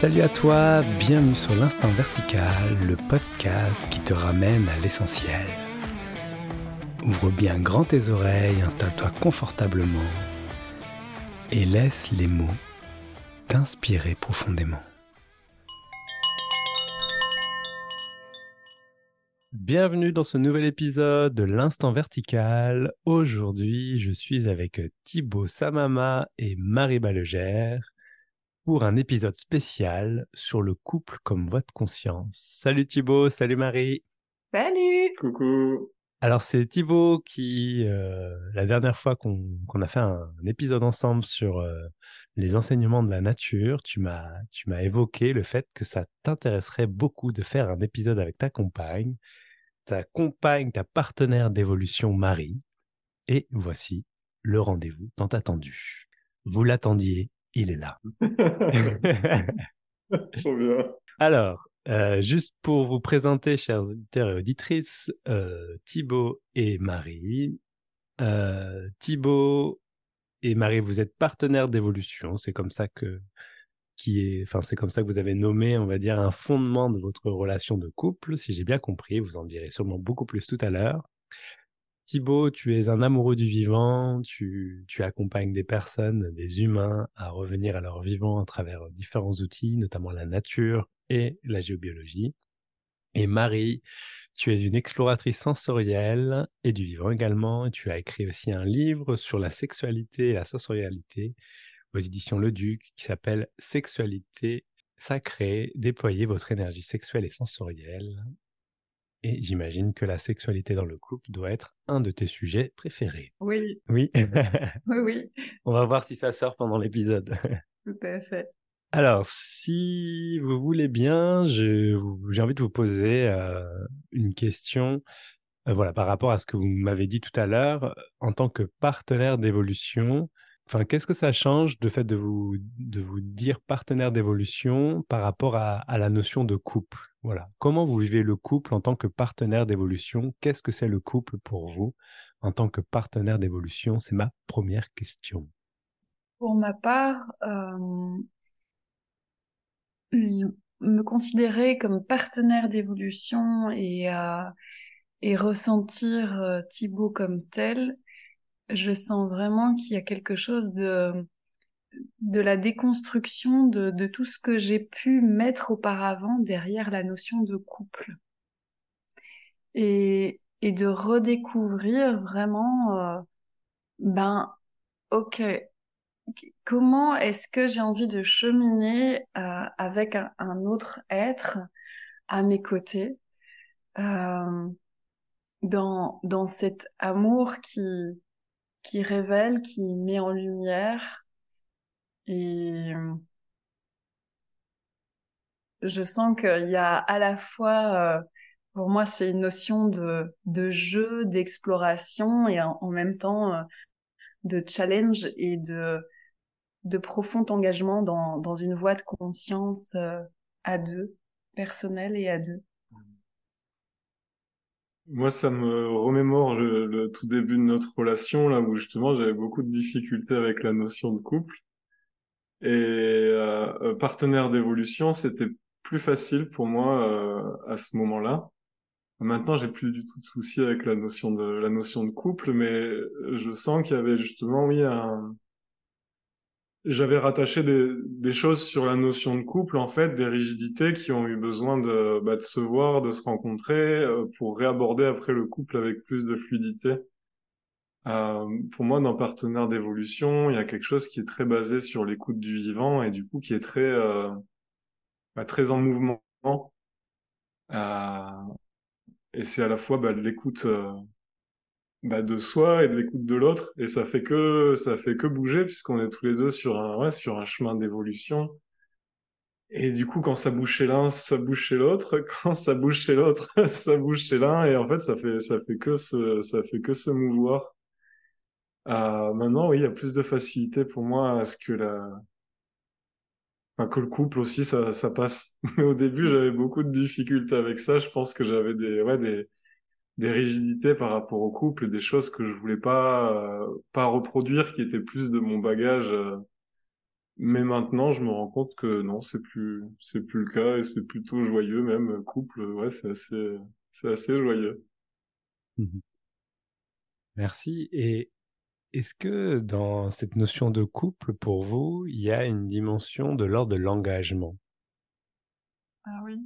Salut à toi, bienvenue sur l'Instant Vertical, le podcast qui te ramène à l'essentiel. Ouvre bien grand tes oreilles, installe-toi confortablement et laisse les mots t'inspirer profondément. Bienvenue dans ce nouvel épisode de l'Instant Vertical. Aujourd'hui, je suis avec Thibaut Samama et Marie Ballegère pour un épisode spécial sur le couple comme voie de conscience. Salut Thibaut, salut Marie. Salut. Coucou. Alors c'est Thibaut qui, euh, la dernière fois qu'on a fait un, épisode ensemble sur euh, les enseignements de la nature, tu m'as tu m'as évoqué le fait que ça t'intéresserait beaucoup de faire un épisode avec ta compagne, ta compagne, ta partenaire d'évolution Marie. Et voici le rendez-vous tant attendu. Vous l'attendiez, il est là. Trop bien. Alors, euh, juste pour vous présenter, chers auditeurs et auditrices, euh, Thibaut et Marie. Euh, Thibaut et Marie, vous êtes partenaires d'évolution. C'est comme ça que qui est, enfin, c'est comme ça que vous avez nommé, on va dire, un fondement de votre relation de couple, si j'ai bien compris. Vous en direz sûrement beaucoup plus tout à l'heure. Thibaut, tu es un amoureux du vivant, tu, accompagnes des personnes, des humains à revenir à leur vivant à travers différents outils, notamment la nature et la géobiologie. Et Marie, tu es une exploratrice sensorielle et du vivant également. Et tu as écrit aussi un livre sur la sexualité et la sensorialité aux éditions Le Duc qui s'appelle Sexualité sacrée, déployez votre énergie sexuelle et sensorielle. Et j'imagine que la sexualité dans le couple doit être un de tes sujets préférés. Oui. Oui. oui, oui. On va voir si ça sort pendant l'épisode. Tout à fait. Alors, si vous voulez bien, j'ai envie de vous poser euh, une question euh, voilà, par rapport à ce que vous m'avez dit tout à l'heure. En tant que partenaire d'évolution, Enfin, qu'est-ce que ça change de fait de vous, de vous dire partenaire d'évolution par rapport à, la notion de couple? Voilà. Comment vous vivez le couple en tant que partenaire d'évolution? Qu'est-ce que c'est le couple pour vous en tant que partenaire d'évolution? C'est ma première question. Pour ma part, me considérer comme partenaire d'évolution et, euh, ressentir euh, Thibaut comme tel, je sens vraiment qu'il y a quelque chose de de la déconstruction de, tout ce que j'ai pu mettre auparavant derrière la notion de couple et, et de redécouvrir vraiment euh, ben ok comment est-ce que j'ai envie de cheminer euh, avec un, un, autre être à mes côtés euh, dans dans cet amour qui qui révèle, qui met en lumière. Et je sens qu'il y a à la fois, pour moi, c'est une notion de, de jeu, d'exploration et en, même temps de challenge et de, de profond engagement dans, dans une voie de conscience à deux, personnelle et à deux. Moi, ça me remémore le, tout début de notre relation, là où justement j'avais beaucoup de difficultés avec la notion de couple. Et euh, euh partenaire d'évolution, c'était plus facile pour moi euh, à ce moment-là. Maintenant, j'ai plus du tout de soucis avec la notion de la notion de couple, mais je sens qu'il y avait justement, oui, un, j'avais rattaché des, des, choses sur la notion de couple, en fait, des rigidités qui ont eu besoin de, bah, de se voir, de se rencontrer, euh, pour réaborder après le couple avec plus de fluidité. Euh, pour moi, dans Partenaire d'évolution, il y a quelque chose qui est très basé sur l'écoute du vivant et du coup qui est très, euh, bah, très en mouvement. Euh, et c'est à la fois bah, de l'écoute bah, de soi et de l'écoute de l'autre. Et ça fait que ça fait que bouger puisqu'on est tous les deux sur un ouais, sur un chemin d'évolution. Et du coup quand ça bouge chez l'un ça bouge chez l'autre. Quand ça bouge chez l'autre ça bouge chez l'un. Et en fait ça fait ça fait que se ça fait que se mouvoir euh, maintenant oui il y a plus de facilité pour moi à ce que la enfin, que le couple aussi ça ça passe mais au début j'avais beaucoup de difficultés avec ça je pense que j'avais des ouais des des rigidités par rapport au couple, des choses que je voulais pas euh, pas reproduire, qui étaient plus de mon bagage euh, mais maintenant, je me rends compte que non, c'est plus, c'est plus le cas et c'est plutôt joyeux même. Couple, ouais, c'est assez, c'est assez joyeux. Mmh Merci. Et est-ce que dans cette notion de couple, pour vous, il y a une dimension de l'ordre de l'engagement? Ah oui,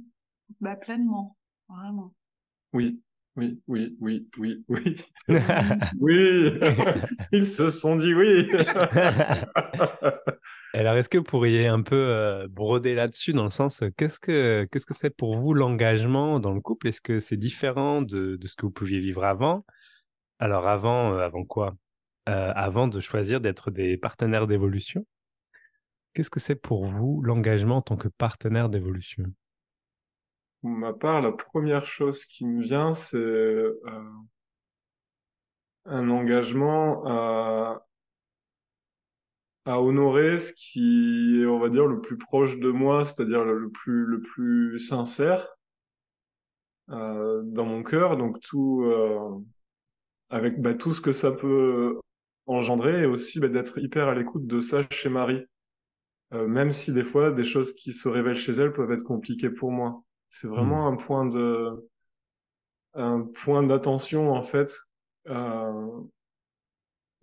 bah pleinement, vraiment. Oui, oui, oui, oui, oui, oui. oui, ils se sont dit oui. Alors, est-ce que vous pourriez un peu euh, broder là-dessus dans le sens, euh, qu'est-ce que qu'est-ce que c'est pour vous l'engagement dans le couple? Est-ce que c'est différent de, de, ce que vous pouviez vivre avant? Alors, avant, euh, avant quoi? Avant de choisir d'être des partenaires d'évolution, qu'est-ce que c'est pour vous l'engagement en tant que partenaire d'évolution? Pour ma part, la première chose qui me vient, c'est euh, un engagement à, honorer ce qui est, on va dire, le plus proche de moi, c'est-à-dire le, plus le plus sincère euh, dans mon cœur. Donc tout euh, avec bah, tout ce que ça peut engendrer, et aussi bah, d'être hyper à l'écoute de ça chez Marie. Euh, même si des fois des choses qui se révèlent chez elle peuvent être compliquées pour moi. C'est vraiment hmm. un point de un point d'attention en fait euh,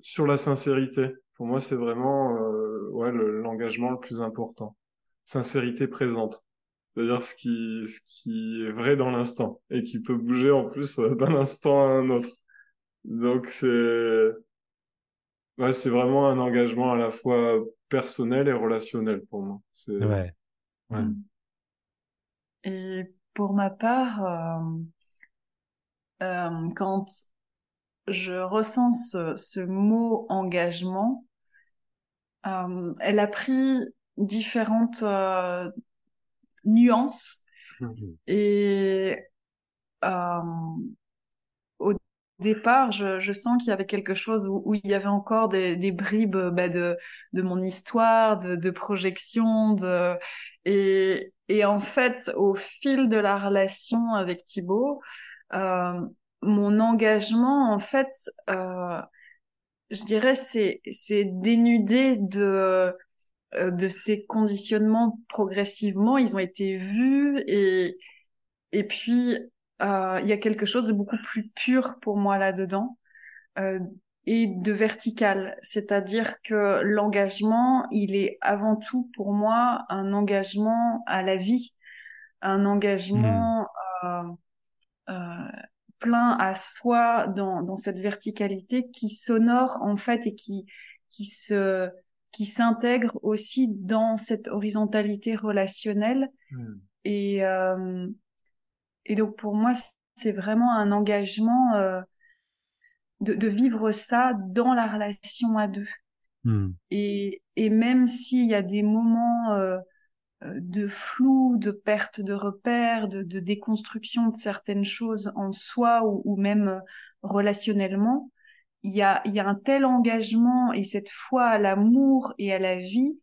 sur la sincérité. Pour moi, c'est vraiment euh, ouais l'engagement le, plus important. Sincérité présente. C'est-à-dire ce qui ce qui est vrai dans l'instant et qui peut bouger en plus euh, d'un instant à un autre. Donc c'est ouais, c'est vraiment un engagement à la fois personnel et relationnel pour moi. C'est ouais. ouais. Hmm. Et pour ma part, euh, euh, quand je ressens ce, mot engagement, euh, elle a pris différentes nuances mmh et départ, je, sens qu'il y avait quelque chose où, il y avait encore des, bribes bah, de, de mon histoire, de, de projection, de et, et en fait, au fil de la relation avec Thibaut, euh, mon engagement, en fait, euh, je dirais, c'est dénudé de euh, de ces conditionnements progressivement. Ils ont été vus et et puis euh, il y a quelque chose de beaucoup plus pur pour moi là-dedans. Euh, et de vertical, c'est-à-dire que l'engagement, il est avant tout pour moi un engagement à la vie, un engagement hmm. euh, euh, plein à soi dans, dans cette verticalité qui s'honore en fait et qui qui se qui s'intègre aussi dans cette horizontalité relationnelle hmm. et euh, et donc pour moi c'est vraiment un engagement euh, de, de, vivre ça dans la relation à deux. Hmm. Et, et même s'il y a des moments euh, euh, de flou, de perte de repères, de, de, déconstruction de certaines choses en soi ou, ou même euh, relationnellement, il y a, il y a un tel engagement et cette foi à l'amour et à la vie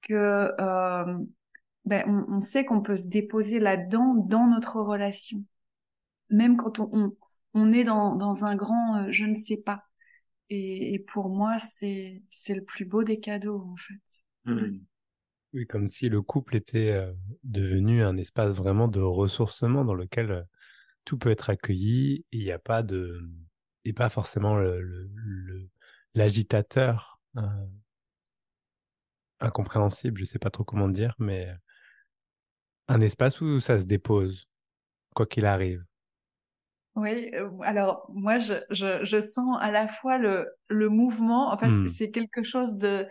que euh, ben, on, on, sait qu'on peut se déposer là-dedans dans notre relation. Même quand on, on on est dans, dans un grand euh, je ne sais pas. Et, pour moi, c'est le plus beau des cadeaux en fait. Mmh. Oui, comme si le couple était euh, devenu un espace vraiment de ressourcement dans lequel euh, tout peut être accueilli et il n'y a pas de et pas forcément le l'agitateur incompréhensible, je sais pas trop comment dire, mais un espace où ça se dépose, quoi qu'il arrive? Oui, euh, alors moi je, je, je, sens à la fois le, le mouvement, enfin hmm. c'est quelque chose de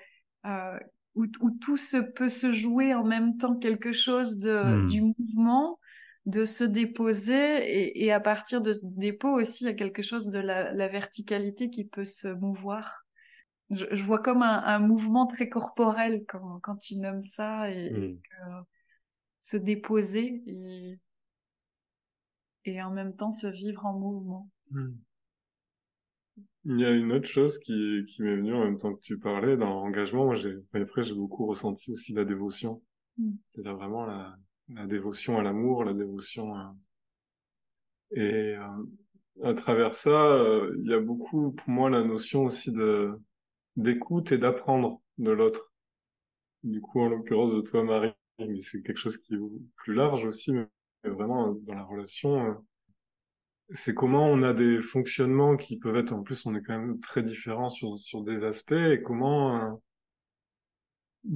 euh, où, où, tout se peut se jouer en même temps, quelque chose de, hmm. du mouvement, de se déposer et, et, à partir de ce dépôt aussi il y a quelque chose de la, la verticalité qui peut se mouvoir. Je, je vois comme un, un, mouvement très corporel quand, quand tu nommes ça et, et que, se déposer et et en même temps se vivre en mouvement. Hmm. Il y a une autre chose qui, qui m'est venue en même temps que tu parlais dans l'engagement. Moi, j'ai, après, j'ai beaucoup ressenti aussi la dévotion. Hmm. C'est-à-dire vraiment la, la dévotion à l'amour, la dévotion à... Et euh, à travers ça, euh, il y a beaucoup, pour moi, la notion aussi de d'écoute et d'apprendre de l'autre. du coup, en l'occurrence de toi, Marie, mais c'est quelque chose qui est plus large aussi, mais vraiment dans la relation, euh, c'est comment on a des fonctionnements qui peuvent être, en plus, on est quand même très différents sur, sur des aspects, et comment,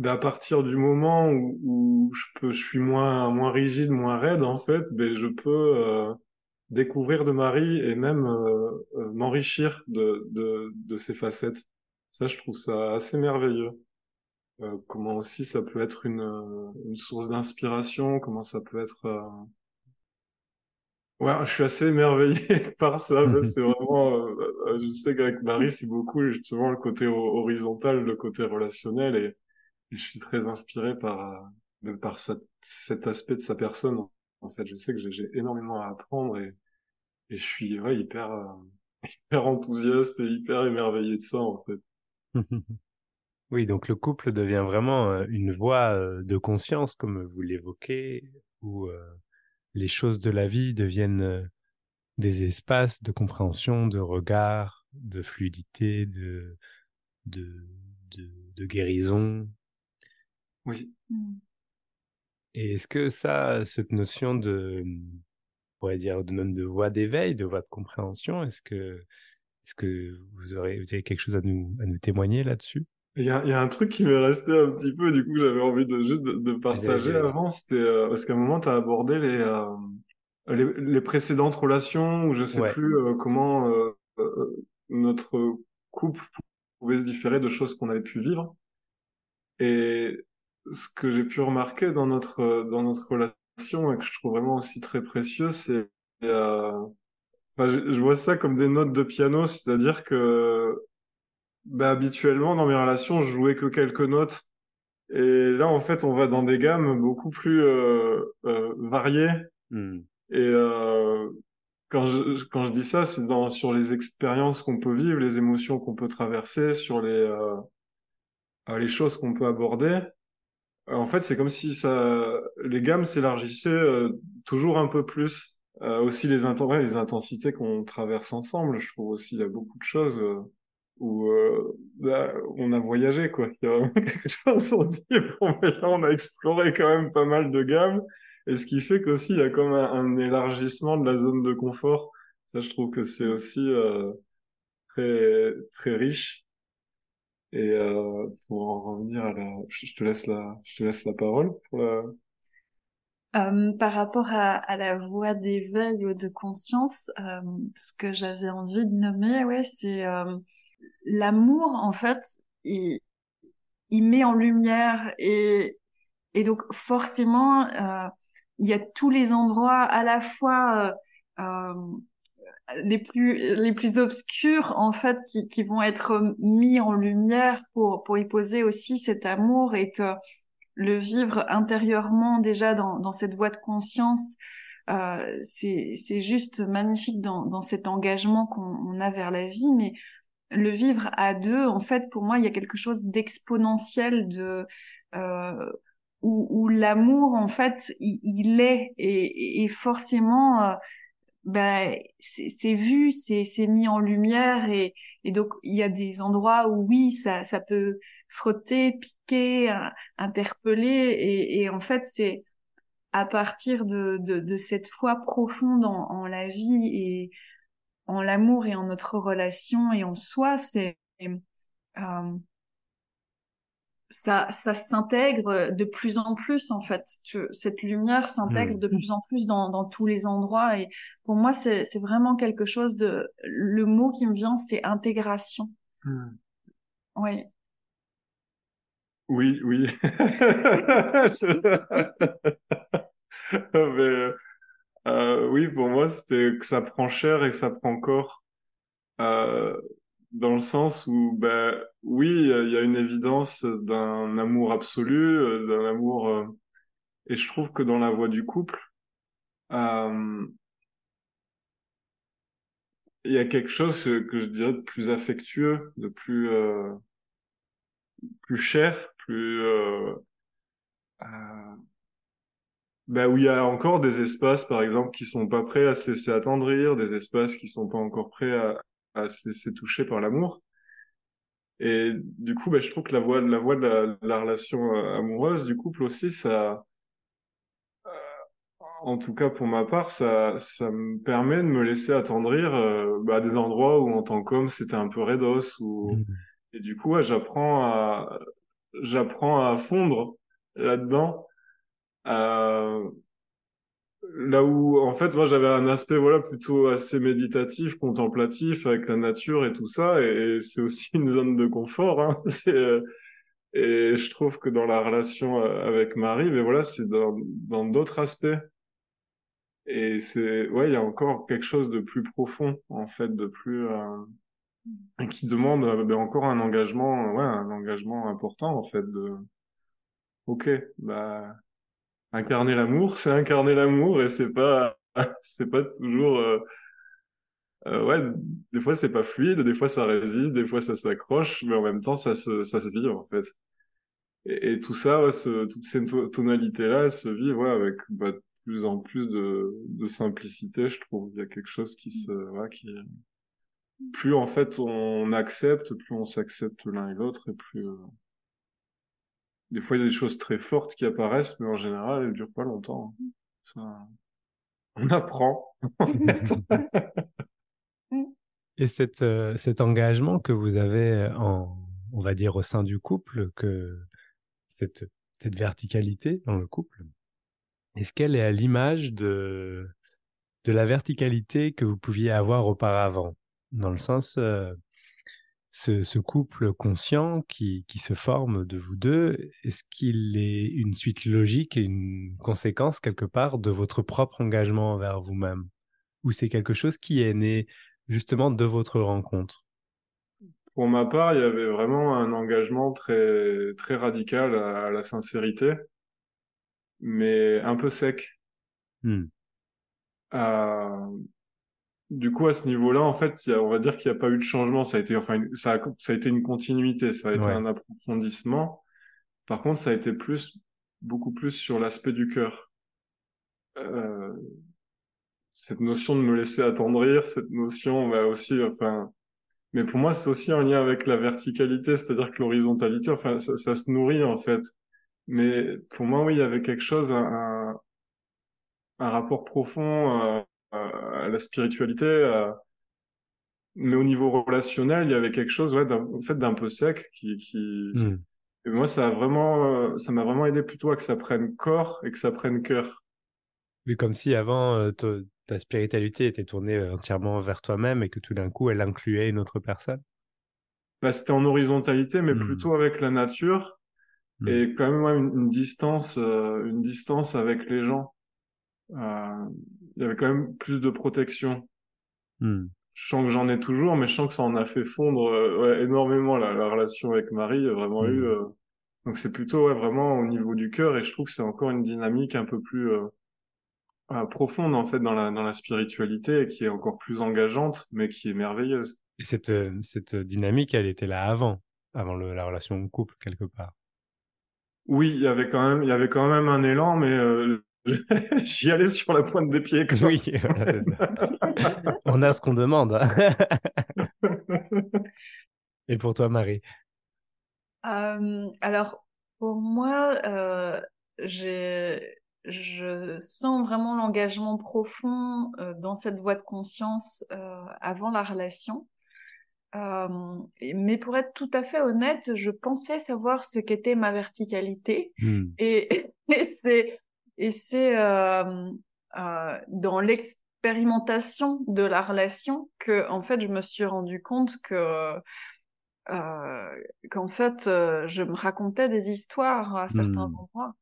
euh, à partir du moment où, où, je peux, je suis moins, moins rigide, moins raide, en fait, ben, je peux euh, découvrir de Marie et même euh, euh, m'enrichir de, de, de ces facettes. Ça, je trouve ça assez merveilleux. Euh, comment aussi ça peut être une, une source d'inspiration, comment ça peut être Ouais, je suis assez émerveillé par ça. c'est vraiment, euh, je sais qu'avec Marie, c'est beaucoup justement le côté horizontal, le côté relationnel, et, je suis très inspiré par euh, par cet aspect de sa personne. En fait, je sais que j'ai énormément à apprendre et, et je suis ouais, hyper euh, hyper enthousiaste et hyper émerveillé de ça en fait. Oui, donc le couple devient vraiment une voie de conscience, comme vous l'évoquez, ou les choses de la vie deviennent des espaces de compréhension, de regard, de fluidité, de, de, de, guérison. Oui. Mm. Et est-ce que ça, cette notion de, on pourrait dire, de même de voie d'éveil, de voie de compréhension, est-ce que, est-ce que vous aurez, vous avez quelque chose à nous, à nous témoigner là-dessus? Il y a, y a, un truc qui m'est resté un petit peu, du coup, j'avais envie de juste de, partager avant, c'était euh, parce qu'à un moment, tu as abordé les, euh, les, les, précédentes relations, ou je sais plus euh, comment notre couple pouvait se différer de choses qu'on avait pu vivre. Et ce que j'ai pu remarquer dans notre dans notre relation et que je trouve vraiment aussi très précieux, c'est enfin, je, je vois ça comme des notes de piano, c'est-à-dire que bah, habituellement, dans mes relations, je jouais que quelques notes. Et là, en fait, on va dans des gammes beaucoup plus euh, euh, variées. Hmm. Et euh, quand, je, quand je dis ça, c'est dans, sur les expériences qu'on peut vivre, les émotions qu'on peut traverser, sur les, les choses qu'on peut aborder. En fait, c'est comme si ça, les gammes s'élargissaient toujours un peu plus. aussi les, les intensités qu'on traverse ensemble. Je trouve aussi il y a beaucoup de choses où euh, bah, on a voyagé quoi. Il y a quelque chose on dit là on a exploré quand même pas mal de gammes et ce qui fait qu'aussi il y a comme un, élargissement de la zone de confort. Ça je trouve que c'est aussi euh, très très riche. Et euh, pour en revenir à la, je te laisse la, je te laisse la parole par rapport à, à la voie d'éveil ou de conscience, ce que j'avais envie de nommer, ouais, c'est l'amour, en fait, il, met en lumière et, donc forcément, euh, il y a tous les endroits à la fois euh, euh, les plus obscurs en fait qui, vont être mis en lumière pour y poser aussi cet amour et que le vivre intérieurement déjà dans, cette voie de conscience c'est juste magnifique dans, dans cet engagement qu'on a vers la vie mais le vivre à deux, en fait, pour moi, il y a quelque chose d'exponentiel de euh, où, l'amour, en fait, il, est. Et, forcément, euh, ben, c'est vu, c'est mis en lumière. Et, donc il y a des endroits où oui, ça, ça peut frotter, piquer, interpeller. Et, en fait, c'est à partir de, cette foi profonde en, en la vie. Et en l'amour et en notre relation et en soi, c'est euh, ça, ça s'intègre de plus en plus en fait. cette lumière s'intègre hmm. de plus en plus dans, dans, tous les endroits et pour moi c'est vraiment quelque chose de. Le mot qui me vient c'est intégration. Hmm. Oui. Oui, oui. Mais, euh, oui, pour moi, c'était que ça prend cher et que ça prend corps. Euh, dans le sens où, ben, oui, il y a une évidence d'un amour absolu, euh, d'un amour. Euh, et je trouve que dans la voie du couple, euh, il y a quelque chose que je dirais de plus affectueux, de plus plus cher, plus bah, où il y a encore des espaces, par exemple, qui sont pas prêts à se laisser attendrir, des espaces qui sont pas encore prêts à, à se laisser toucher par l'amour. Et du coup, bah, je trouve que la voie, la voie de la, la relation euh, amoureuse, du couple aussi, ça, euh, en tout cas pour ma part, ça, ça me permet de me laisser attendrir euh, bah, à des endroits où en tant qu'homme c'était un peu raidos ou Mmh. et du coup ouais, j'apprends à j'apprends à fondre là-dedans. Euh, là où en fait moi j'avais un aspect voilà plutôt assez méditatif, contemplatif avec la nature et tout ça et, c'est aussi une zone de confort. Hein. Euh, et je trouve que dans la relation euh, avec Marie, mais voilà, c'est dans d'autres aspects. Et c'est, ouais, il y a encore quelque chose de plus profond, en fait, de plus, qui demande euh, ben, encore un engagement, ouais, un engagement important, en fait, de, ok, bah, incarner l'amour, c'est incarner l'amour et c'est pas, c'est pas toujours, euh, euh, ouais, des fois c'est pas fluide, des fois ça résiste, des fois ça s'accroche, mais en même temps ça se, ça se vit, en fait. Et, et tout ça, ouais, ce, toutes ces to- tonalités-là, elles se vivent, ouais, avec, bah, de plus en plus de, de simplicité, je trouve. Il y a quelque chose qui se, ouais, qui, plus en fait on accepte, plus on s'accepte l'un et l'autre, et plus, euh, des fois il y a des choses très fortes qui apparaissent, mais en général elles durent pas longtemps. Ça, on apprend. Et cette, euh, cet engagement que vous avez en, on va dire, au sein du couple, que cette, cette verticalité dans le couple, est-ce qu'elle est à l'image de, de la verticalité que vous pouviez avoir auparavant? Dans le sens, euh, ce, ce couple conscient qui, qui se forme de vous deux, est-ce qu'il est une suite logique et une conséquence quelque part de votre propre engagement envers vous-même? Ou c'est quelque chose qui est né justement de votre rencontre? Pour ma part, il y avait vraiment un engagement très, très radical à, à la sincérité, mais un peu sec. Hmm. Euh, du coup, à ce niveau-là, en fait, y a, on va dire qu'il n'y a pas eu de changement. Ça a été, enfin, une- ça a, ça a été une continuité, ça a été Ouais. un approfondissement. Par contre, ça a été plus, beaucoup plus sur l'aspect du cœur. Euh, cette notion de me laisser attendrir, cette notion, bah aussi, enfin, mais pour moi, c'est aussi un lien avec la verticalité, c'est-à-dire que l'horizontalité, enfin, ça, ça se nourrit, en fait. Mais pour moi, oui, il y avait quelque chose, un, un, un rapport profond euh, à la spiritualité, euh, mais au niveau relationnel, il y avait quelque chose, ouais, en fait, d'un peu sec qui, qui, Hmm. et moi, ça a vraiment, euh, ça m'a vraiment aidé plutôt à que ça prenne corps et que ça prenne cœur. Oui, comme si avant, euh, ta spiritualité était tournée euh, entièrement vers toi-même et que tout d'un coup, elle incluait une autre personne? Là, c'était en horizontalité, mais Hmm. plutôt avec la nature Hmm. et quand même ouais, une, une distance, euh, une distance avec les gens. Euh, il y avait quand même plus de protection. Hmm. Je sens que j'en ai toujours, mais je sens que ça en a fait fondre euh, ouais, énormément la, la relation avec Marie. A vraiment Hmm. eu. euh, Donc c'est plutôt ouais, vraiment au niveau du cœur et je trouve que c'est encore une dynamique un peu plus euh, euh, profonde en fait dans la dans la spiritualité et qui est encore plus engageante, mais qui est merveilleuse. Et cette, euh, cette dynamique, elle était là avant, avant le- la relation de couple, quelque part. Oui, il y avait quand même il y avait quand même un élan, mais euh, j'y allais sur la pointe des pieds. quoi. Oui, voilà, c'est ça. On a ce qu'on demande. hein. Et pour toi, Marie? Euh, alors, pour moi, euh, je sens vraiment l'engagement profond euh, dans cette voie de conscience euh, avant la relation. Euh, mais pour être tout à fait honnête, je pensais savoir ce qu'était ma verticalité. Hmm. Et, et c'est et c'est euh, euh, dans l'expérimentation de la relation que en fait je me suis rendu compte que euh, qu'en fait euh, je me racontais des histoires à certains Hmm. endroits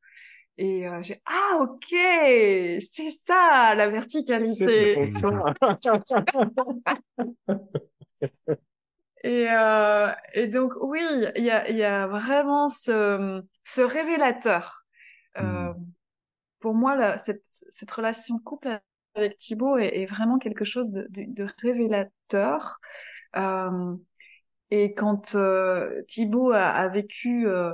et euh, j'ai ah ok c'est ça la verticalité. Et, euh, et donc, oui, il y a, il y a vraiment ce, ce révélateur. Euh, Pour moi, cette, cette relation de couple avec Thibaut est, est vraiment quelque chose de, de, de révélateur. Euh, et quand euh, Thibaut a, a vécu, euh,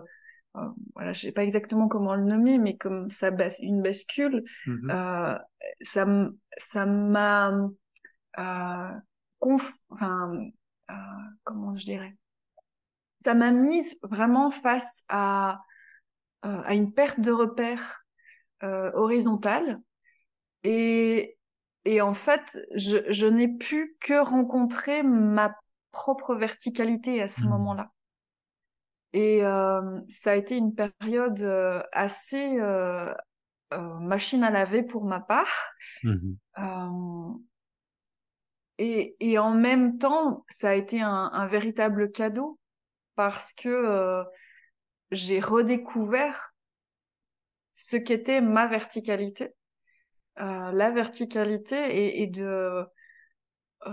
euh, voilà, je sais pas exactement comment le nommer, mais comme ça bas une bascule, Mhm. euh, ça ça m'a enfin comment je dirais? Ça m'a mise vraiment face à, à une perte de repères euh, horizontale. Et, et en fait, je, je n'ai pu que rencontrer ma propre verticalité à ce Mmh. moment-là. Et euh, ça a été une période euh, assez euh, euh, machine à laver pour ma part. Mmh Euh, et, et en même temps, ça a été un, un véritable cadeau parce que euh, j'ai redécouvert ce qu'était ma verticalité. Euh, la verticalité et, et de euh,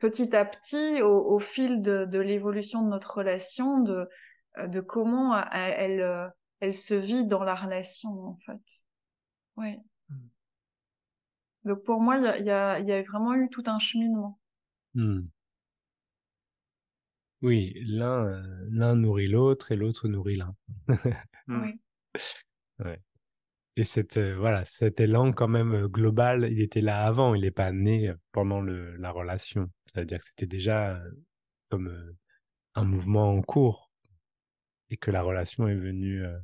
petit à petit, au, au fil de, de l'évolution de notre relation, de, de comment elle, elle, euh, elle se vit dans la relation en fait. Oui. Donc pour moi, il y a, y, a, y a vraiment eu tout un cheminement. Mmh. Oui, l'un euh, l'un nourrit l'autre et l'autre nourrit l'un. Oui. Ouais. Et cette, euh, voilà, cet élan quand même euh, global, il était là avant, il n'est pas né pendant le, la relation. C'est-à-dire que c'était déjà euh, comme euh, un mouvement en cours et que la relation est venue euh,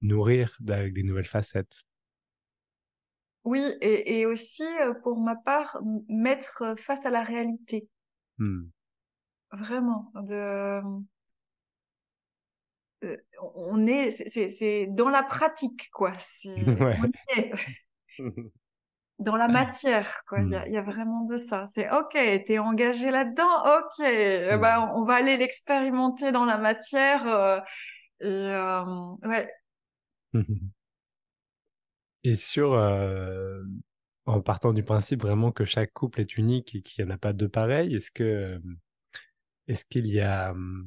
nourrir avec des nouvelles facettes. Oui, et, et aussi, euh, pour ma part, mettre euh, face à la réalité. Hmm. Vraiment. De... euh, on est, c'est- dans la pratique, quoi. C'est Ouais. on y est. dans la matière, quoi. Il y, a, Hmm. il y a vraiment de ça. C'est OK, t'es engagé là-dedans, OK. Eh Hmm. ben, on va aller l'expérimenter dans la matière. euh, et euh, ouais, Et sur, euh, en partant du principe vraiment que chaque couple est unique et qu'il n'y en a pas deux pareils, est-ce que, est-ce qu'il y a, hum,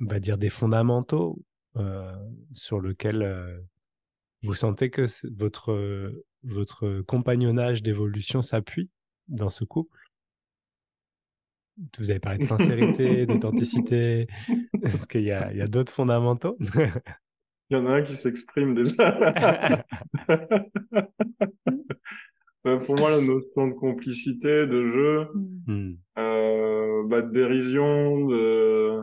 on va dire, des fondamentaux euh, sur lesquels euh, vous sentez que votre, votre compagnonnage d'évolution s'appuie dans ce couple? Vous avez parlé de sincérité, d'authenticité. Est-ce qu'il y a, il y a d'autres fondamentaux? Il y en a un qui s'exprime déjà. Euh, Pour moi, la notion de complicité, de jeu, Hmm. euh, bah, de dérision, de,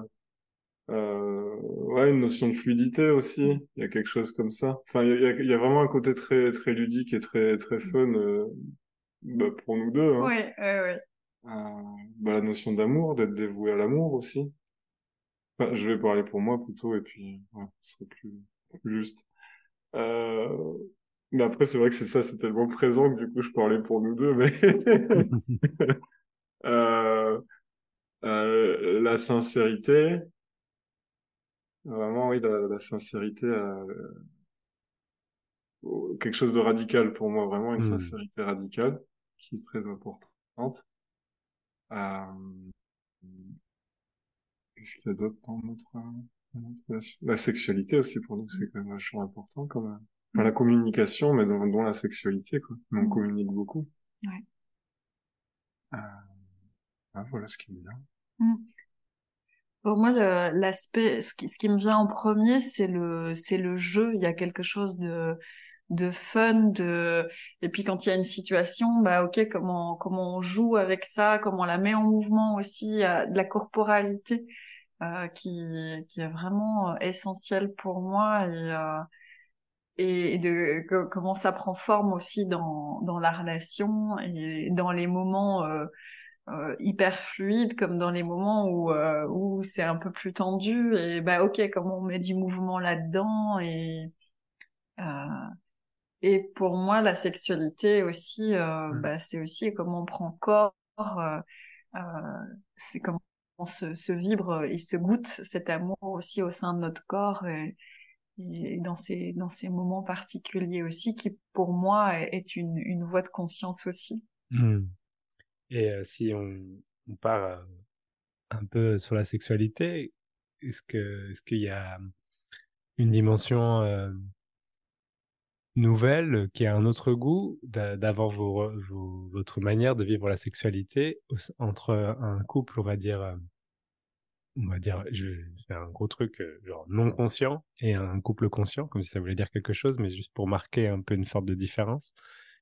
euh, ouais, une notion de fluidité aussi. Il y a quelque chose comme ça. Enfin, il y a, il y a vraiment un côté très, très ludique et très, très fun, euh, bah, pour nous deux, hein. ouais, ouais, ouais. Euh, bah, la notion d'amour, d'être dévoué à l'amour aussi. Enfin, je vais parler pour moi plutôt, et puis, ouais, ce serait plus, plus juste. Mais après, c'est vrai que c'est ça, c'est tellement présent que du coup, je parlais pour nous deux, mais la sincérité, vraiment, oui, la, la sincérité, euh, quelque chose de radical pour moi, vraiment une Hmm. sincérité radicale qui est très importante. Euh, Qu'est-ce qu'il y a d'autre dans notre, notre relation? La sexualité aussi pour nous, c'est quand même vachement important quand même. Enfin, la communication, mais dont, dont la sexualité, quoi. On Mm. communique beaucoup. Ouais. Euh, ah, voilà ce qui me vient. Mm. Pour moi, l'aspect, ce qui, ce qui me vient en premier, c'est le, c'est le jeu. Il y a quelque chose de, de fun, de, et puis quand il y a une situation, bah, ok, comment, comment on joue avec ça, comment on la met en mouvement aussi, de la corporalité, euh, qui, qui est vraiment euh, essentielle pour moi et, euh, et de co- comment ça prend forme aussi dans, dans la relation et dans les moments, euh, hyper fluide comme dans les moments où euh, où c'est un peu plus tendu et bah ok comment on met du mouvement là-dedans et euh, et pour moi la sexualité aussi euh, Mm. bah c'est aussi comment on prend corps c'est comment on se, se vibre et se goûte cet amour aussi au sein de notre corps et, et dans ces dans ces moments particuliers aussi qui pour moi est, est une une voie de conscience aussi Hmm. Et si on, part un peu sur la sexualité, est-ce que est-ce qu'il y a une dimension nouvelle qui a un autre goût d'a- d'avoir votre manière de vivre la sexualité entre un couple, on va dire, on va dire, je vais faire un gros truc genre non conscient et un couple conscient, comme si ça voulait dire quelque chose, mais juste pour marquer un peu une sorte de différence?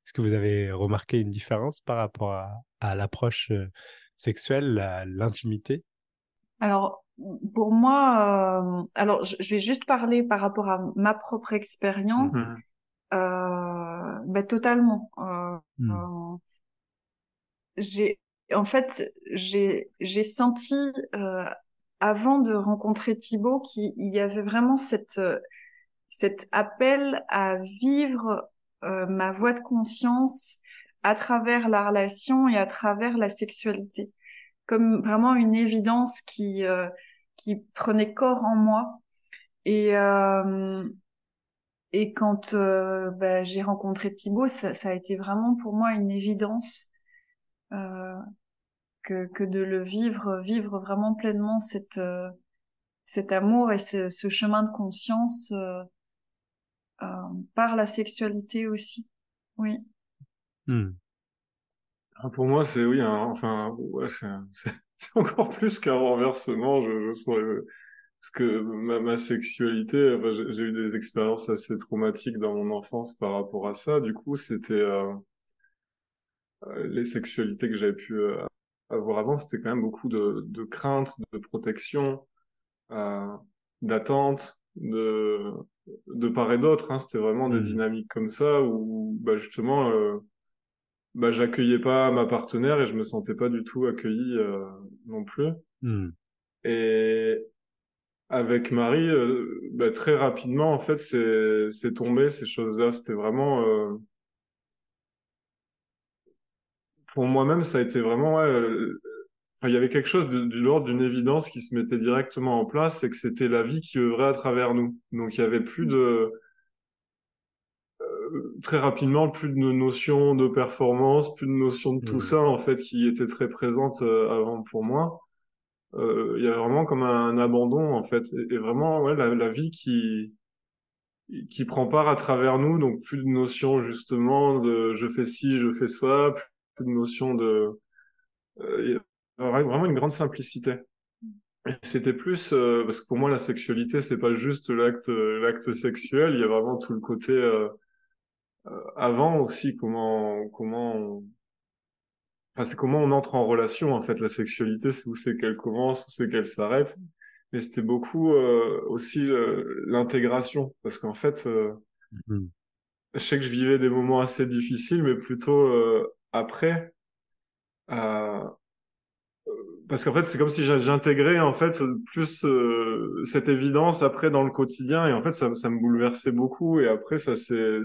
Est-ce que vous avez remarqué une différence par rapport à, à l'approche euh, sexuelle, à l'intimité? Alors, pour moi, euh, alors je, vais juste parler par rapport à ma propre expérience. Mmh. Euh, ben, totalement. Euh, mmh. j'ai, en fait, j'ai j'ai senti avant de rencontrer Thibaut qu'il y avait vraiment cette cet appel à vivre ma voie de conscience à travers la relation et à travers la sexualité, comme vraiment une évidence qui qui prenait corps en moi. Et euh, et quand euh, bah, j'ai rencontré Thibaut, ça, ça, a été vraiment pour moi une évidence euh, que, que de le vivre, vivre vraiment pleinement cette, euh, cet amour et ce, ce chemin de conscience euh, euh, par la sexualité aussi. Oui. Hmm. Ah, pour moi, c'est oui, enfin, ouais, c'est encore plus qu'un renversement. Je, je sens, parce que ma, ma sexualité, enfin, j'ai eu des expériences assez traumatiques dans mon enfance par rapport à ça. Du coup, c'était euh, euh les sexualités que j'avais pu euh, avoir avant, c'était quand même beaucoup de, de crainte, de protection, euh, d'attente, de de part et d'autre. Hein. C'était vraiment des mmh. dynamiques comme ça où, bah, justement, euh, bah, j'accueillais pas ma partenaire et je me sentais pas du tout accueilli non plus. Mmh. Et avec Marie, euh, bah, très rapidement, en fait, c'est, c'est tombé, ces choses-là. C'était vraiment... Euh... Pour moi-même, ça a été vraiment... Ouais, euh, Enfin, il y avait quelque chose de, du l'ordre d'une évidence qui se mettait directement en place, c'est que c'était la vie qui œuvrait à travers nous. Donc, il y avait plus de... Euh, très rapidement, plus de notions de performance, plus de notions de tout mmh. ça, en fait, qui étaient très présentes avant pour moi euh, il y a vraiment comme un, abandon en fait et, vraiment ouais, la, la, vie qui qui prend part à travers nous donc plus de notion justement de je fais ci je fais ça plus de notion de euh, vraiment une grande simplicité c'était plus euh, parce que pour moi la sexualité c'est pas juste l'acte l'acte sexuel il y a vraiment tout le côté euh, euh avant aussi comment comment c'est comment on entre en relation en fait. La sexualité, c'est où c'est qu'elle commence, où c'est qu'elle s'arrête. Mais c'était beaucoup euh, aussi euh, l'intégration, parce qu'en fait, euh, mmh. je sais que je vivais des moments assez difficiles, mais plutôt après. Parce qu'en fait, c'est comme si j'intégrais en fait plus cette évidence après dans le quotidien, et en fait, ça, ça me bouleversait beaucoup. Et après, ça s'est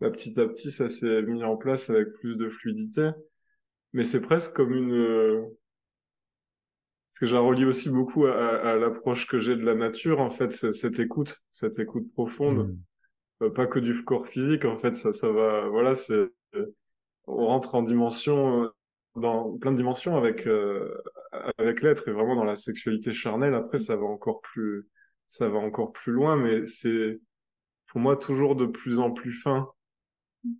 bah, petit à petit, ça s'est mis en place avec plus de fluidité mais c'est presque comme une euh, parce que je la relie aussi beaucoup à, à, l'approche que j'ai de la nature en fait cette écoute cette écoute profonde mmh. euh, pas que du corps physique en fait ça ça va voilà c'est on rentre en dimension euh, dans plein de dimensions avec avec l'être et vraiment dans la sexualité charnelle. Après ça va encore plus ça va encore plus loin mais c'est pour moi toujours de plus en plus fin.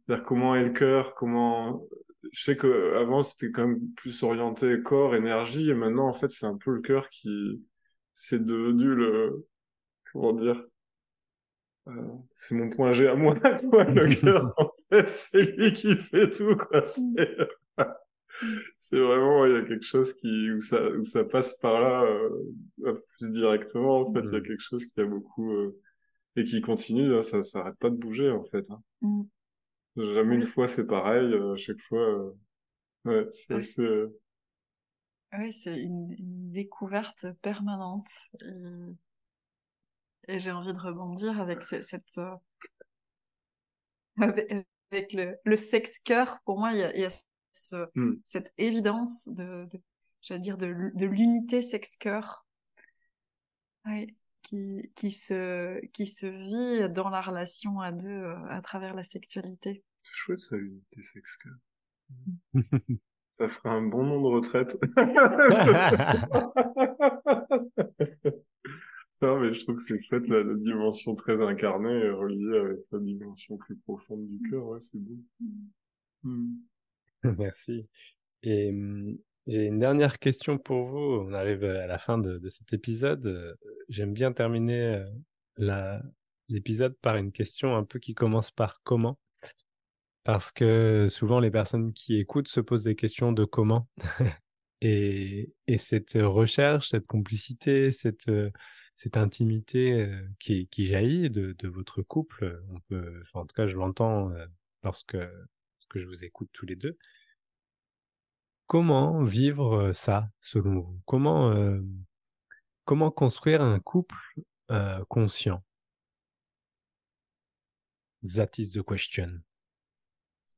C'est-à-dire comment est le cœur comment je sais que avant c'était quand même plus orienté corps, énergie, et maintenant en fait c'est un peu le cœur qui c'est devenu le comment dire euh, c'est mon point G à moi quoi, le cœur en fait c'est lui qui fait tout quoi c'est vraiment il y a quelque chose qui où ça où ça passe par là euh, plus directement en fait il y a quelque chose qui a beaucoup euh, et qui continue hein, ça ça arrête pas de bouger en fait hein. Mm. Jamais une fois c'est pareil, à chaque fois. Euh... Ouais, c'est assez. Euh, oui, c'est une, une, découverte permanente. Et, et j'ai envie de rebondir avec cette. Euh... Avec, avec, le, le sexe-cœur, pour moi, il y a, y a ce, mmh. cette évidence de, de j'allais dire, de, de l'unité sexe-cœur. Ouais qui, qui, se, qui se vit dans la relation à deux euh, à travers la sexualité. C'est chouette ça, unité sexe ça ferait un bon nom de retraite. non, mais je trouve que c'est chouette la, la, dimension très incarnée reliée avec la dimension plus profonde du cœur. Ouais, c'est beau. Mm. Merci. Et hum, j'ai une dernière question pour vous. On arrive à la fin de, cet épisode. Euh, j'aime bien terminer euh, l'épisode par une question un peu qui commence par comment? Parce que souvent les personnes qui écoutent se posent des questions de comment. Et, et cette recherche, cette complicité, cette, intimité qui, jaillit de, votre couple, on peut, en tout cas, je l'entends lorsque, lorsque je vous écoute tous les deux. Comment vivre ça, selon vous? Comment, comment construire un couple conscient? That is the question.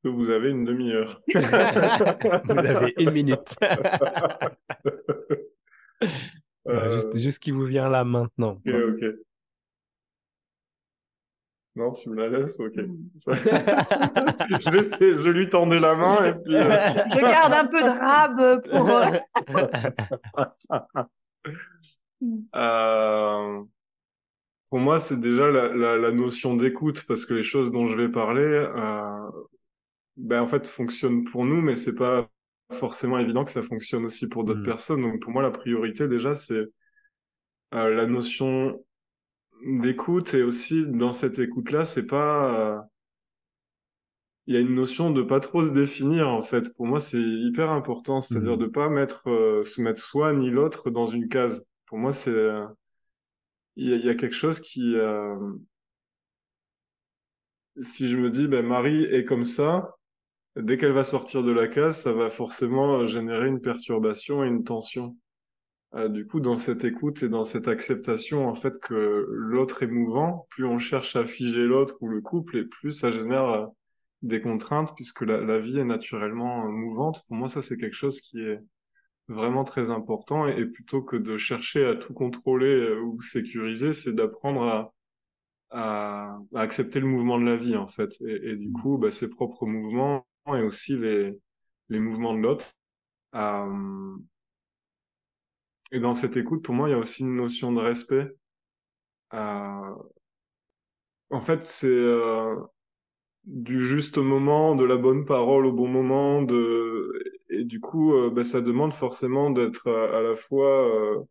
Vous avez une demi-heure. Vous avez une minute. juste, juste ce qui vous vient là maintenant. Ok, ok. Non, tu me la laisses, ok. Hmm. je, laissais, je lui tendais la main et puis. Euh, je garde un peu de rab pour. euh... Pour moi, c'est déjà la, la, la notion d'écoute parce que les choses dont je vais parler, euh, ben en fait fonctionnent pour nous, mais c'est pas forcément évident que ça fonctionne aussi pour d'autres hmm. personnes. Donc pour moi, la priorité déjà, c'est euh, la notion d'écoute et aussi dans cette écoute-là, c'est pas euh, il y a une notion de pas trop se définir en fait. Pour moi, c'est hyper important, c'est-à-dire mmh. de pas mettre euh, soumettre soi ni l'autre dans une case. Pour moi, c'est il y, a quelque chose qui euh, si je me dis ben Marie est comme ça, dès qu'elle va sortir de la case, ça va forcément générer une perturbation et une tension. Euh, du coup, dans cette écoute et dans cette acceptation, en fait, que l'autre est mouvant, plus on cherche à figer l'autre ou le couple, et plus ça génère euh, des contraintes, puisque la, la, vie est naturellement euh, mouvante. Pour moi, ça, c'est quelque chose qui est vraiment très important, et, plutôt que de chercher à tout contrôler ou sécuriser, c'est d'apprendre à, à, à, accepter le mouvement de la vie, en fait, et, et du coup, bah, ses propres mouvements et aussi les, les mouvements de l'autre. Euh, et dans cette écoute, pour moi, il y a aussi une notion de respect. Euh... En fait, c'est euh, du juste moment, de la bonne parole au bon moment, de et du coup, euh, ben, ça demande forcément d'être à, la fois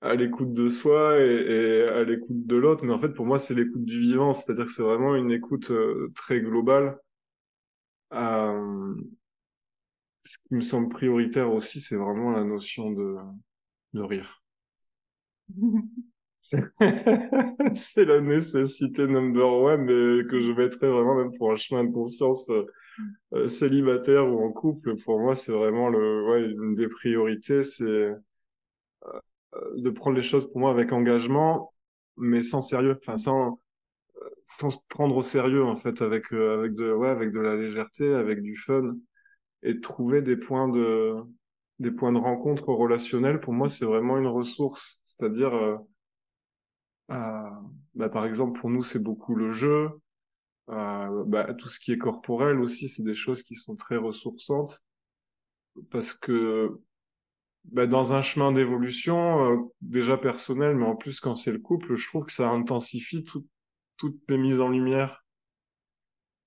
à l'écoute de soi et, à l'écoute de l'autre. Mais en fait, pour moi, c'est l'écoute du vivant, c'est-à-dire que c'est vraiment une écoute très globale. Ce qui me semble prioritaire aussi, c'est vraiment la notion de, de rire. c'est la nécessité number one et que je mettrais vraiment même pour un chemin de conscience euh, euh, célibataire ou en couple. Pour moi, c'est vraiment le, ouais, une des priorités, c'est euh, de prendre les choses pour moi avec engagement, mais sans sérieux, enfin sans sans se prendre au sérieux en fait, avec avec de ouais, avec de la légèreté, avec du fun et trouver des points de des points de rencontre relationnels pour moi c'est vraiment une ressource. C'est-à-dire euh, euh, bah, par exemple pour nous c'est beaucoup le jeu. Euh, bah, tout ce qui est corporel aussi c'est des choses qui sont très ressourçantes parce que bah, dans un chemin d'évolution déjà personnel mais en plus quand c'est le couple je trouve que ça intensifie tout, toutes les mises en lumière.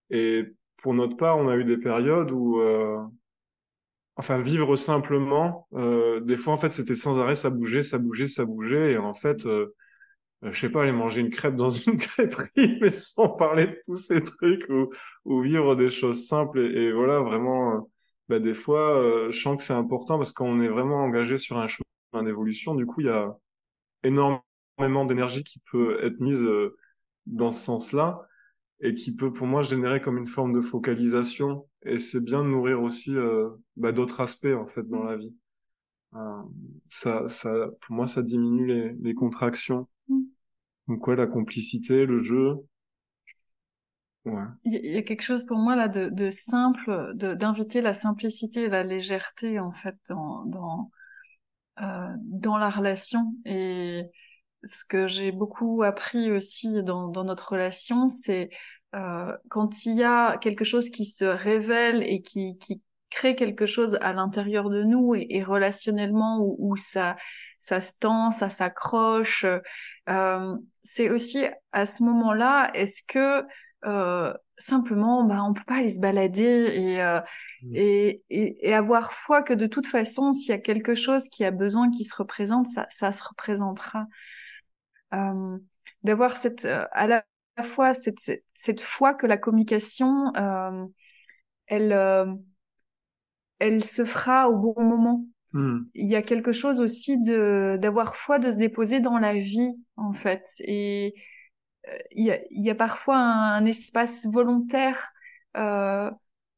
Et pour notre part, on a eu des périodes où, euh, enfin, vivre simplement, euh, des fois, en fait, c'était sans arrêt, ça bougeait, ça bougeait, ça bougeait, et en fait, euh, je sais pas, aller manger une crêpe dans une crêperie, mais sans parler de tous ces trucs, ou, vivre des choses simples, et, voilà, vraiment, bah, des fois, je sens que c'est important parce qu'on est vraiment engagé sur un chemin d'évolution, du coup, il y a énormément d'énergie qui peut être mise dans ce sens-là et qui peut pour moi générer comme une forme de focalisation et c'est bien de nourrir aussi euh, bah, d'autres aspects en fait dans la vie. Euh, ça ça pour moi ça diminue les, les contractions. Mm. donc ouais la complicité le jeu. Ouais. Il y a quelque chose pour moi là de, de simple d'inviter la simplicité et la légèreté en fait dans dans euh, dans la relation. Et ce que j'ai beaucoup appris aussi dans, dans notre relation, c'est euh, quand il y a quelque chose qui se révèle et qui, qui crée quelque chose à l'intérieur de nous et, et relationnellement où, où, ça ça se tend, ça s'accroche. Euh, c'est aussi à ce moment-là, est-ce que euh, simplement, bah, on peut pas aller se balader et, euh, mmh. et, et, et, avoir foi que de toute façon, s'il y a quelque chose qui a besoin qui se représente, ça, ça se représentera. Euh, d'avoir cette euh, à la fois cette, cette, cette foi que la communication euh, elle elle se fera au bon moment. Hmm. Il y a quelque chose aussi de d'avoir foi de se déposer dans la vie en fait et il y a, il y a parfois un, un espace volontaire euh,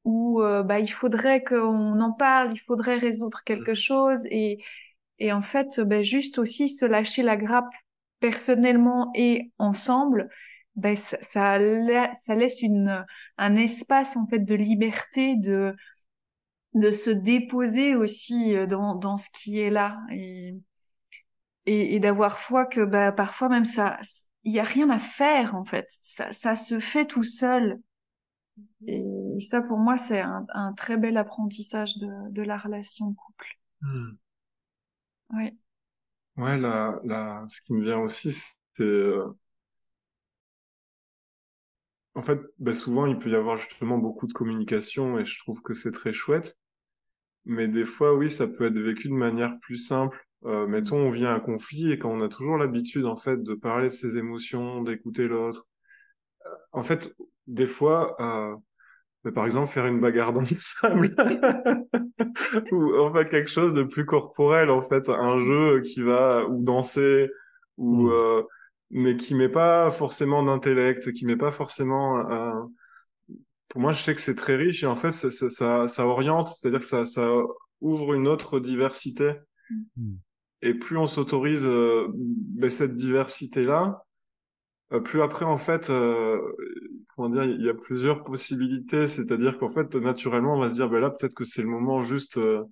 où euh, bah il faudrait qu'on en parle, il faudrait résoudre quelque chose et et en fait bah, juste aussi se lâcher la grappe personnellement et ensemble ben ça, ça, la- ça laisse une un espace en fait de liberté de de se déposer aussi euh, dans dans ce qui est là. Et et, et d'avoir foi que bah parfois même ça il y a rien à faire en fait. Ça ça se fait tout seul. Et ça pour moi c'est un, un très bel apprentissage de de la relation de couple. Hmm. ouais Ouais, là, là, ce qui me vient aussi, c'est, euh, en fait, ben souvent, il peut y avoir justement beaucoup de communication et je trouve que c'est très chouette. Mais des fois, oui, ça peut être vécu de manière plus simple. Euh, mettons, on vient à un conflit et quand on a toujours l'habitude, en fait, de parler de ses émotions, d'écouter l'autre. euh, En fait, des fois, euh, ben, par exemple, faire une bagarre dans le sable. ou enfin quelque chose de plus corporel en fait un jeu qui va ou danser ou Mm. euh, mais qui met pas forcément d'intellect qui met pas forcément euh, pour moi je sais que c'est très riche et en fait ça ça ça, ça oriente c'est-à-dire que ça ça ouvre une autre diversité Mm. et plus on s'autorise euh, ben, cette diversité là plus après en fait euh, comment dire il y a plusieurs possibilités c'est-à-dire qu'en fait naturellement on va se dire ben là peut-être que c'est le moment juste euh,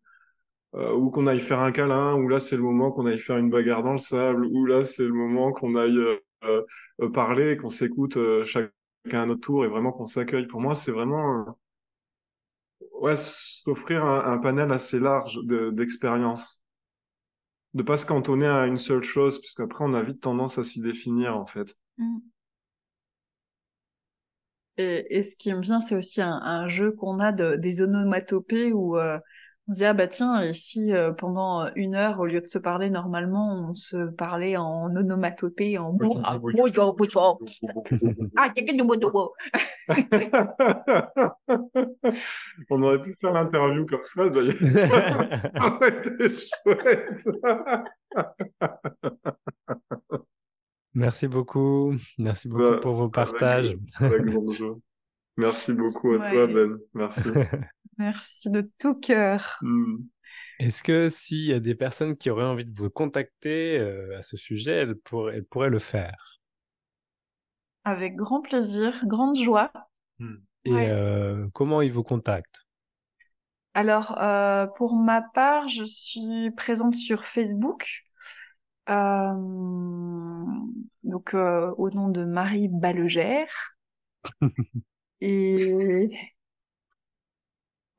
euh, ou qu'on aille faire un câlin, ou là c'est le moment qu'on aille faire une bagarre dans le sable, ou là c'est le moment qu'on aille euh, parler, qu'on s'écoute chacun à notre tour et vraiment qu'on s'accueille. Pour moi, c'est vraiment ouais s'offrir un, panel assez large de- d'expériences, de pas se cantonner à une seule chose, puisqu'après on a vite tendance à s'y définir en fait. Mm. Et, et ce qui aime bien, c'est aussi un, un jeu qu'on a de, des onomatopées où euh, on se dit, ah bah tiens, et si euh, pendant une heure, au lieu de se parler normalement, on se parlait en onomatopée, en Ah. Ah, on aurait pu faire l'interview comme ça, d'ailleurs. ça aurait été chouette. Merci beaucoup. Merci beaucoup Bah, pour vos avec- partages. Avec grand joie. Merci beaucoup à toi. Ben. Merci. Merci de tout cœur. Hmm. Est-ce que s'il y a des personnes qui auraient envie de vous contacter euh, à ce sujet, elles, pour- elles pourraient le faire? Avec grand plaisir, grande joie. Et Ouais. euh, comment ils vous contactent? Alors, euh, pour ma part, je suis présente sur Facebook. Euh, donc, euh, au nom de Marie Ballegère. Et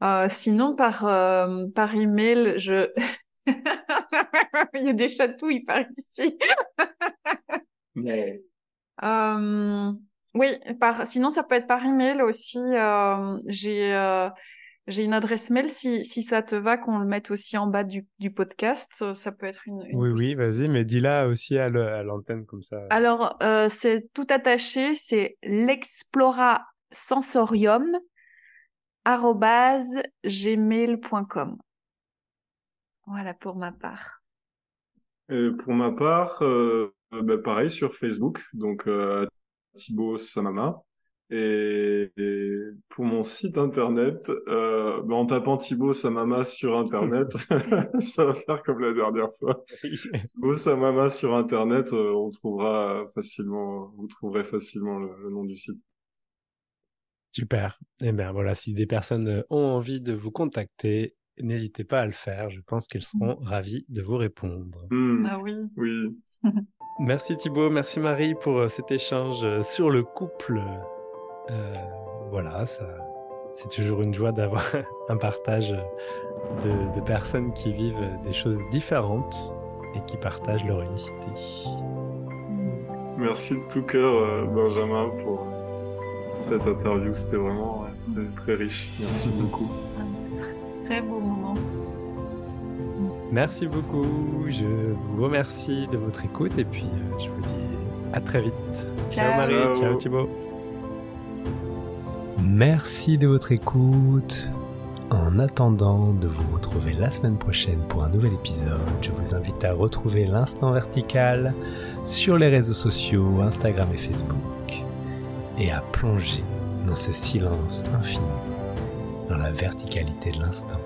euh, sinon, par, euh, par email, je... Il y a des chatouilles par ici. Euh, oui, par, sinon ça peut être par email aussi. j'ai j'ai une adresse mail si, si ça te va qu'on le mette aussi en bas du, du podcast. Ça peut être une. une Oui, oui, vas-y, mais dis-la aussi à l'antenne comme ça. Alors euh, c'est tout attaché. C'est l'explora sensorium gmail.com. Voilà pour ma part. Pour ma part, euh, bah, pareil sur Facebook, donc euh, Thibaut Samama. Et, et pour mon site internet, euh, bah, en tapant Thibaut Samama sur internet, ça va faire comme la dernière fois. Thibaut Samama sur internet, euh, on trouvera facilement, vous trouverez facilement le, le nom du site. Super. Eh bien voilà, si des personnes ont envie de vous contacter, n'hésitez pas à le faire. Je pense qu'elles seront ravies de vous répondre. Hmm, Ah oui. oui, Merci Thibaut, merci Marie pour euh, cet échange sur le couple. Euh, voilà, c'est toujours une joie d'avoir un partage de, de personnes qui vivent des choses différentes et qui partagent leur unicité. merci de tout cœur, euh, Benjamin, pour cette interview. C'était vraiment ouais, très, très riche. Merci beaucoup. Un très, beau moment. Merci beaucoup, je vous remercie de votre écoute et puis euh, je vous dis à très vite. Ciao, Ciao. Marie, Ciao. ciao Thibaut. Merci de votre écoute. En attendant de vous retrouver la semaine prochaine pour un nouvel épisode, je vous invite à retrouver l'instant vertical sur les réseaux sociaux, Instagram et Facebook, et à plonger dans ce silence infini, dans la verticalité de l'instant.